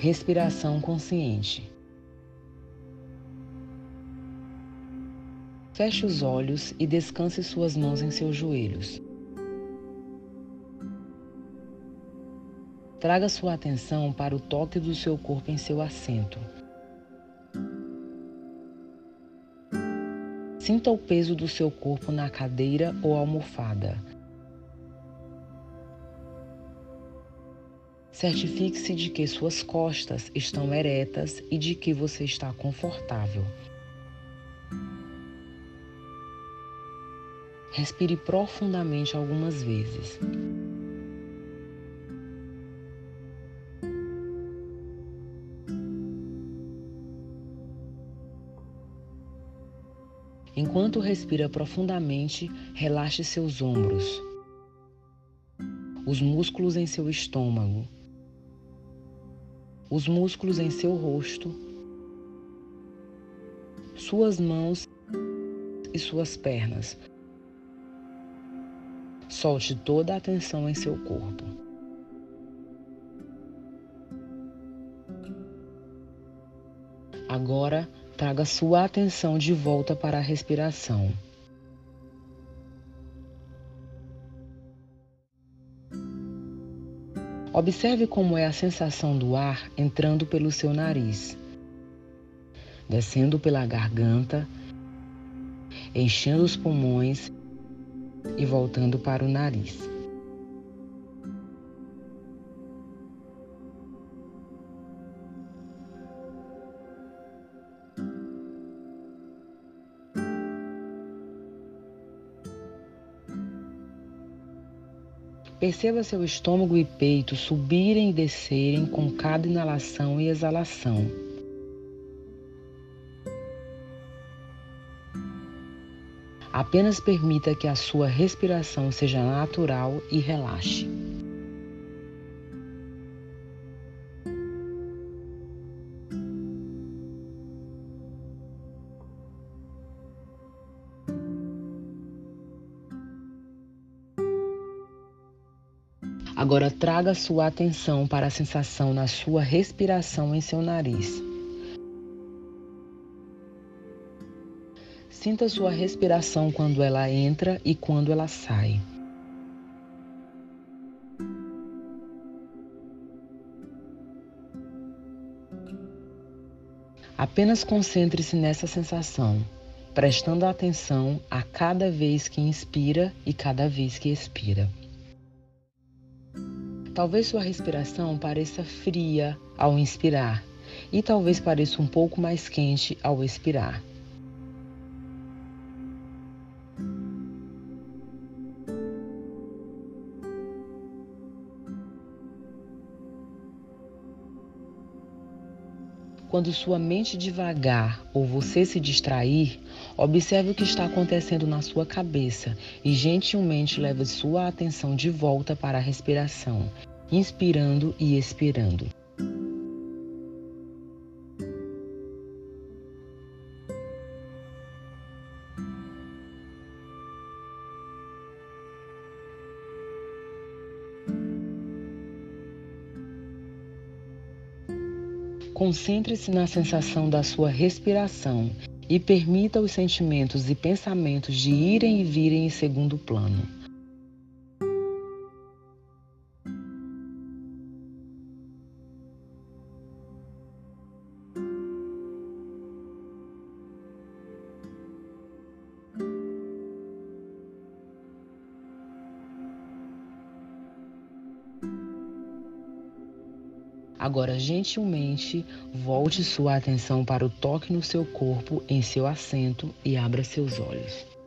Respiração consciente. Feche os olhos e descanse suas mãos em seus joelhos. Traga sua atenção para o toque do seu corpo em seu assento. Sinta o peso do seu corpo na cadeira ou almofada. Certifique-se de que suas costas estão eretas e de que você está confortável. Respire profundamente algumas vezes. Enquanto respira profundamente, relaxe seus ombros, os músculos em seu estômago, os músculos em seu rosto, suas mãos e suas pernas. Solte toda a atenção em seu corpo. Agora, traga sua atenção de volta para a respiração. Observe como é a sensação do ar entrando pelo seu nariz, descendo pela garganta, enchendo os pulmões e voltando para o nariz. Perceba seu estômago e peito subirem e descerem com cada inalação e exalação. Apenas permita que a sua respiração seja natural e relaxe. Agora traga sua atenção para a sensação na sua respiração em seu nariz. Sinta sua respiração quando ela entra e quando ela sai. Apenas concentre-se nessa sensação, prestando atenção a cada vez que inspira e cada vez que expira. Talvez sua respiração pareça fria ao inspirar e talvez pareça um pouco mais quente ao expirar. Quando sua mente devagar ou você se distrair, observe o que está acontecendo na sua cabeça e gentilmente leve sua atenção de volta para a respiração, inspirando e expirando. Concentre-se na sensação da sua respiração e permita os sentimentos e pensamentos de irem e virem em segundo plano. Agora, gentilmente, volte sua atenção para o toque no seu corpo em seu assento e abra seus olhos.